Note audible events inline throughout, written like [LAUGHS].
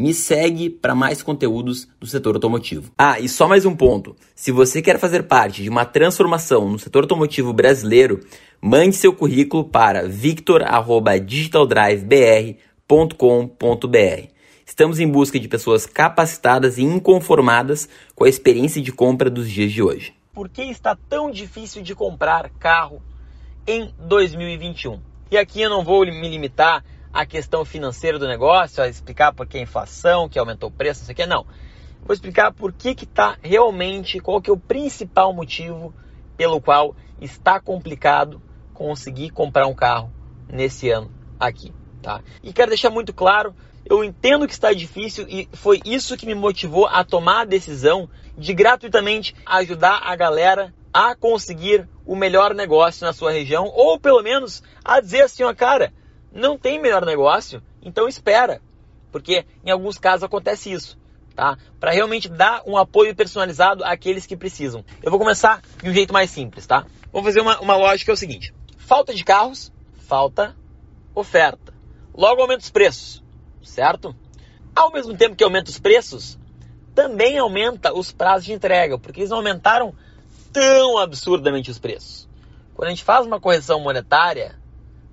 Me segue para mais conteúdos do setor automotivo. Ah, e só mais um ponto. Se você quer fazer parte de uma transformação no setor automotivo brasileiro, mande seu currículo para victor@digitaldrivebr.com.br. Estamos em busca de pessoas capacitadas e inconformadas com a experiência de compra dos dias de hoje. Por que está tão difícil de comprar carro em 2021? E aqui eu não vou me limitar a questão financeira do negócio, a explicar por que a inflação, que aumentou o preço, não sei o que, não. Vou explicar por que que está realmente, qual que é o principal motivo pelo qual está complicado conseguir comprar um carro nesse ano aqui, tá? E quero deixar muito claro, eu entendo que está difícil e foi isso que me motivou a tomar a decisão de gratuitamente ajudar a galera a conseguir o melhor negócio na sua região ou pelo menos a dizer assim, ó, cara, não tem melhor negócio, então espera, porque em alguns casos acontece isso, tá? Para realmente dar um apoio personalizado àqueles que precisam. Eu vou começar de um jeito mais simples, tá? Vou fazer uma, uma lógica é o seguinte: falta de carros, falta oferta. Logo aumenta os preços, certo? Ao mesmo tempo que aumenta os preços, também aumenta os prazos de entrega, porque eles não aumentaram tão absurdamente os preços. Quando a gente faz uma correção monetária,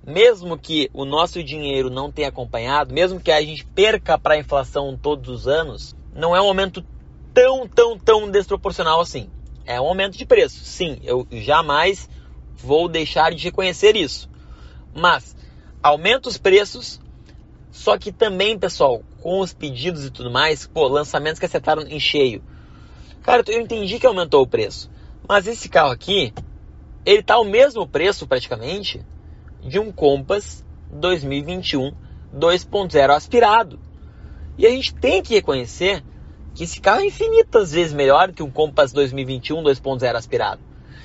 mesmo que o nosso dinheiro não tenha acompanhado, mesmo que a gente perca para a inflação todos os anos, não é um aumento tão, tão, tão desproporcional assim. É um aumento de preço. Sim, eu jamais vou deixar de reconhecer isso. Mas aumenta os preços, só que também, pessoal, com os pedidos e tudo mais, pô, lançamentos que acertaram em cheio. Cara, eu entendi que aumentou o preço. Mas esse carro aqui, ele tá o mesmo preço praticamente de um Compass 2021 2.0 aspirado. E a gente tem que reconhecer que esse carro é infinitas vezes melhor que um Compass 2021 2.0 aspirado.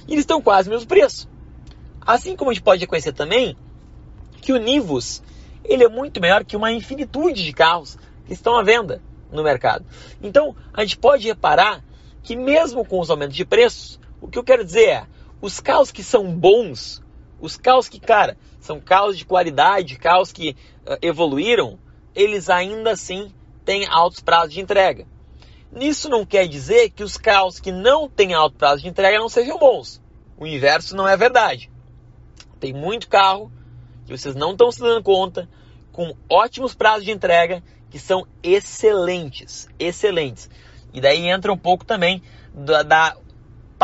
E eles estão quase o mesmo preço. Assim como a gente pode reconhecer também que o Nivus ele é muito melhor que uma infinitude de carros que estão à venda no mercado. Então a gente pode reparar que mesmo com os aumentos de preços, o que eu quero dizer é, os carros que são bons, os carros que, cara, são carros de qualidade, carros que uh, evoluíram, eles ainda assim têm altos prazos de entrega. Nisso não quer dizer que os carros que não têm alto prazo de entrega não sejam bons. O inverso não é verdade. Tem muito carro que vocês não estão se dando conta, com ótimos prazos de entrega, que são excelentes, excelentes. E daí entra um pouco também da, da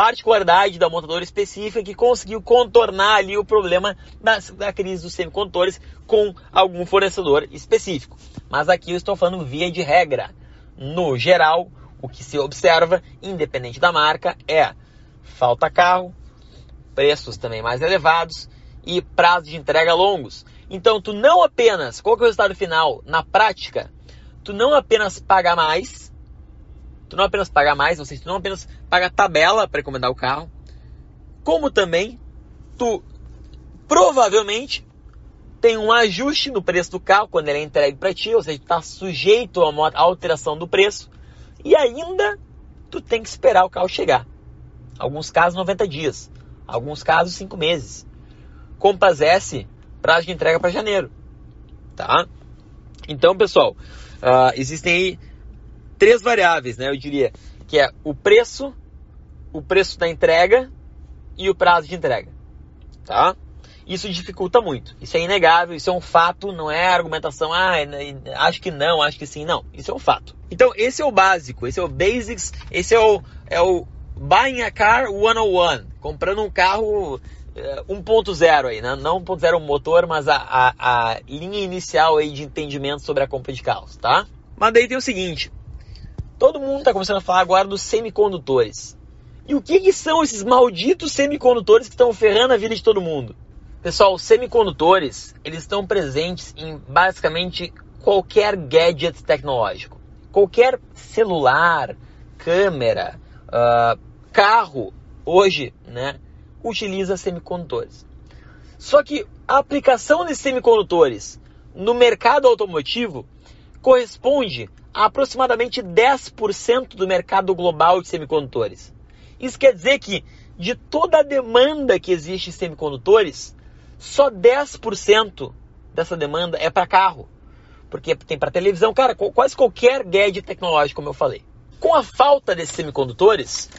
particularidade da montadora específica que conseguiu contornar ali o problema da, crise dos semicondutores com algum fornecedor específico. Mas aqui eu estou falando via de regra. No geral, o que se observa, independente da marca, é falta carro, preços também mais elevados e prazos de entrega longos. Então, tu não apenas, qual é o resultado final? Na prática, tu não apenas paga mais, tu não apenas paga mais, ou seja, tu não apenas paga tabela para encomendar o carro, como também tu provavelmente tem um ajuste no preço do carro quando ele é entregue para ti, ou seja, está sujeito a uma alteração do preço e ainda tu tem que esperar o carro chegar. Alguns casos 90 dias, alguns casos 5 meses. Compass S, prazo de entrega para janeiro, tá? Então, pessoal, uh, existem aí três variáveis, né? Eu diria que é o preço, o preço da entrega e o prazo de entrega, tá? Isso dificulta muito. Isso é inegável, isso é um fato, não é argumentação, ah, acho que não, acho que sim, não. Isso é um fato. Então, esse é o básico, esse é o basics, esse é o, é o buying a car 101, comprando um carro 1.0 eh, aí, né? não 1.0 motor, mas a, a, a linha inicial aí de entendimento sobre a compra de carros, tá? Mas daí tem o seguinte, Todo mundo está começando a falar agora dos semicondutores. E o que, que são esses malditos semicondutores que estão ferrando a vida de todo mundo? Pessoal, semicondutores, eles estão presentes em basicamente qualquer gadget tecnológico. Qualquer celular, câmera, uh, carro, hoje, né, utiliza semicondutores. Só que a aplicação de semicondutores no mercado automotivo corresponde aproximadamente 10% do mercado global de semicondutores. Isso quer dizer que de toda a demanda que existe em semicondutores, só 10% dessa demanda é para carro. Porque tem para televisão, cara, quase qualquer gadget tecnológico, como eu falei. Com a falta desses semicondutores,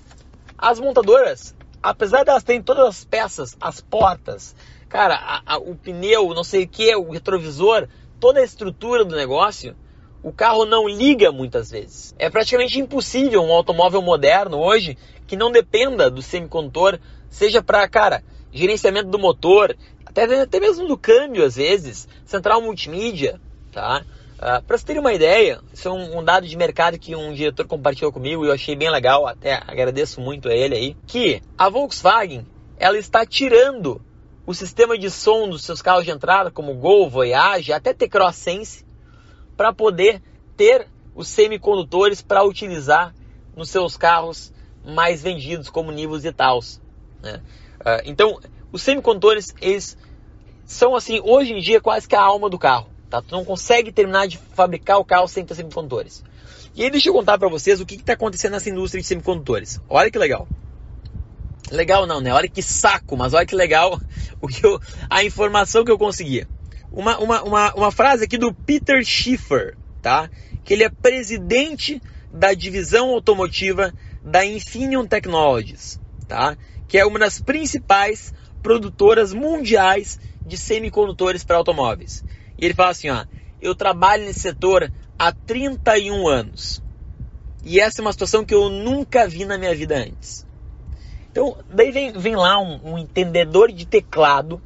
as montadoras, apesar de elas terem todas as peças, as portas, cara, a, a, o pneu, não sei o que, o retrovisor, toda a estrutura do negócio, o carro não liga muitas vezes. É praticamente impossível um automóvel moderno hoje que não dependa do semicondutor, seja para, cara, gerenciamento do motor, até, até mesmo do câmbio às vezes, central multimídia, tá? Uh, ah, para você ter uma ideia, isso é um, um, dado de mercado que um diretor compartilhou comigo e eu achei bem legal, até agradeço muito a ele aí, que a Volkswagen ela está tirando o sistema de som dos seus carros de entrada, como Gol, Voyage, até T-Cross Sense, para poder ter os semicondutores para utilizar nos seus carros mais vendidos, como Nivus e Taos. Né? Uh, então, os semicondutores, eles são assim, hoje em dia, quase que a alma do carro. Tá? Tu não consegue terminar de fabricar o carro sem ter semicondutores. E aí deixa eu contar para vocês o que está acontecendo nessa indústria de semicondutores. Olha que legal. Legal não, né? Olha que saco, mas olha que legal [LAUGHS] o que eu, a informação que eu consegui. Uma, uma, uma, uma frase aqui do Peter Schiffer, tá? Que ele é presidente da divisão automotiva da Infineon Technologies, tá? Que é uma das principais produtoras mundiais de semicondutores para automóveis. E ele fala assim, ó, eu trabalho nesse setor há 31 anos. E essa é uma situação que eu nunca vi na minha vida antes. Então, daí vem, vem lá um, um entendedor de teclado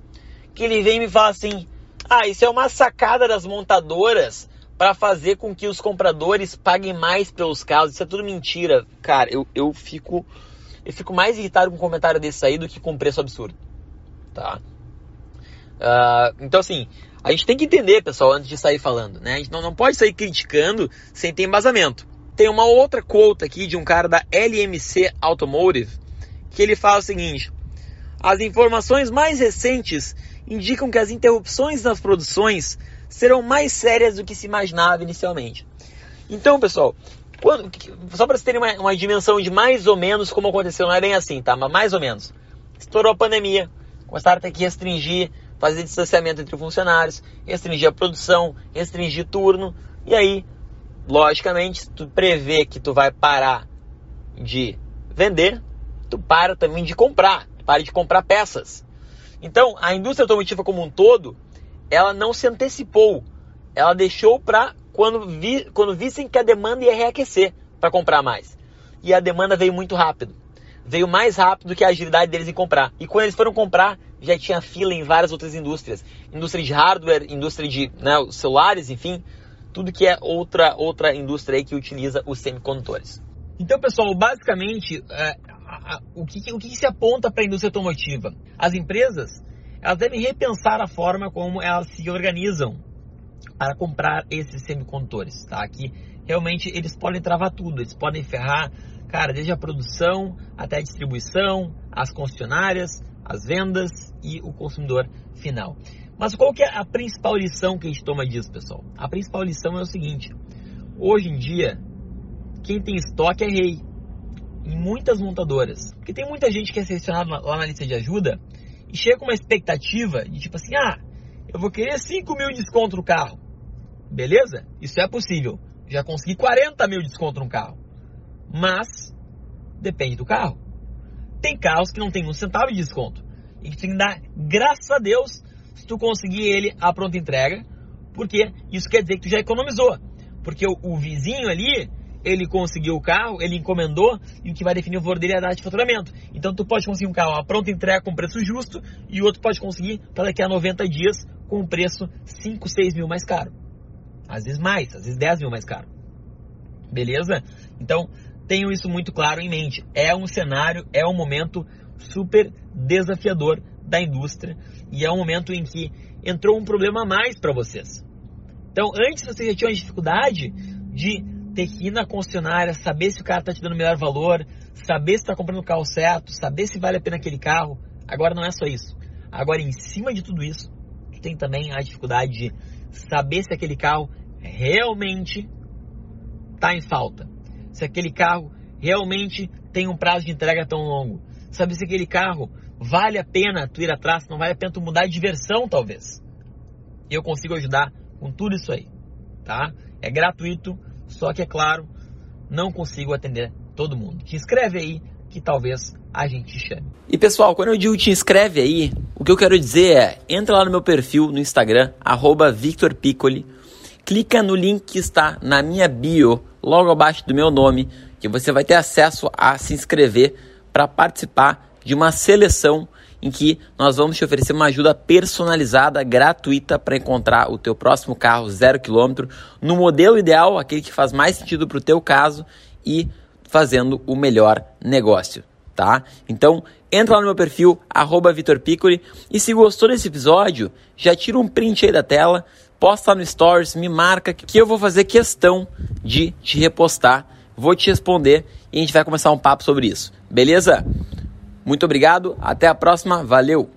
que ele vem e me fala assim: ah, isso é uma sacada das montadoras para fazer com que os compradores paguem mais pelos carros. Isso é tudo mentira. Cara, eu, eu fico eu fico mais irritado com um comentário desse aí do que com um preço absurdo. Tá? Uh, então, assim, a gente tem que entender, pessoal, antes de sair falando, né? A gente não, não pode sair criticando sem ter embasamento. Tem uma outra quote aqui de um cara da LMC Automotive que ele fala o seguinte: as informações mais recentes indicam que as interrupções nas produções serão mais sérias do que se imaginava inicialmente. Então, pessoal, quando, só para vocês terem uma, uma, dimensão de mais ou menos como aconteceu, não é bem assim, tá? Mas mais ou menos. Estourou a pandemia, começaram a ter que restringir fazer distanciamento entre funcionários, restringir a produção, restringir turno, e aí, logicamente, tu prevê que tu vai parar de vender, tu para também de comprar, para de comprar peças. Então, a indústria automotiva como um todo, ela não se antecipou, ela deixou para quando, vi, quando vissem que a demanda ia reaquecer para comprar mais. E a demanda veio muito rápido. Veio mais rápido que a agilidade deles em comprar. E quando eles foram comprar, já tinha fila em várias outras indústrias. Indústria de hardware, indústria de né, celulares, enfim, tudo que é outra, outra indústria aí que utiliza os semicondutores. Então, pessoal, basicamente, é, a, o, que, o que se aponta para a indústria automotiva? As empresas elas devem repensar a forma como elas se organizam para comprar esses semicondutores, tá? Que realmente eles podem travar tudo, eles podem ferrar, cara, desde a produção até a distribuição, as concessionárias, as vendas e o consumidor final. Mas qual que é a principal lição que a gente toma disso, pessoal? A principal lição é o seguinte: hoje em dia, quem tem estoque é rei. Em muitas montadoras. Porque tem muita gente que é selecionada lá na lista de ajuda e chega com uma expectativa de tipo assim: ah, eu vou querer 5 mil de desconto no carro. Beleza? Isso é possível. Já consegui 40 mil de desconto no carro. Mas depende do carro. Tem carros que não tem um centavo de desconto. E que tem que dar graças a Deus se tu conseguir ele a pronta entrega. Porque isso quer dizer que tu já economizou. Porque o, o vizinho ali, ele conseguiu o carro, ele encomendou e o que vai definir o valor dele é a data de faturamento. Então tu pode conseguir um carro a pronta entrega com preço justo e o outro pode conseguir para daqui a 90 dias com um preço 5, 6 mil mais caro. Às vezes mais, às vezes 10 mil mais caro. Beleza? Então, tenham isso muito claro em mente. É um cenário, é um momento super desafiador da indústria e é um momento em que entrou um problema a mais para vocês. Então, antes vocês já tinham a dificuldade de ter que ir na concessionária, saber se o cara está te dando o melhor valor, saber se está comprando o carro certo, saber se vale a pena aquele carro. Agora não é só isso. Agora, em cima de tudo isso, tu tem também a dificuldade de saber se aquele carro realmente está em falta. Se aquele carro realmente tem um prazo de entrega tão longo. Saber se aquele carro vale a pena tu ir atrás, não vale a pena tu mudar de versão, talvez. E eu consigo ajudar com tudo isso aí, tá? É gratuito, só que é claro, não consigo atender todo mundo. Te inscreve aí que talvez a gente chame. E pessoal, quando eu digo te inscreve aí, o que eu quero dizer é, entra lá no meu perfil no Instagram, @victorpiccoli, clica no link que está na minha bio, logo abaixo do meu nome, que você vai ter acesso a se inscrever para participar de uma seleção em que nós vamos te oferecer uma ajuda personalizada, gratuita para encontrar o teu próximo carro zero quilômetro no modelo ideal, aquele que faz mais sentido para o teu caso e fazendo o melhor negócio, tá? Então entra lá no meu perfil @vitorpiccoli e se gostou desse episódio, já tira um print aí da tela, posta no stories, me marca que eu vou fazer questão de te repostar, vou te responder e a gente vai começar um papo sobre isso. Beleza? Muito obrigado, até a próxima, valeu!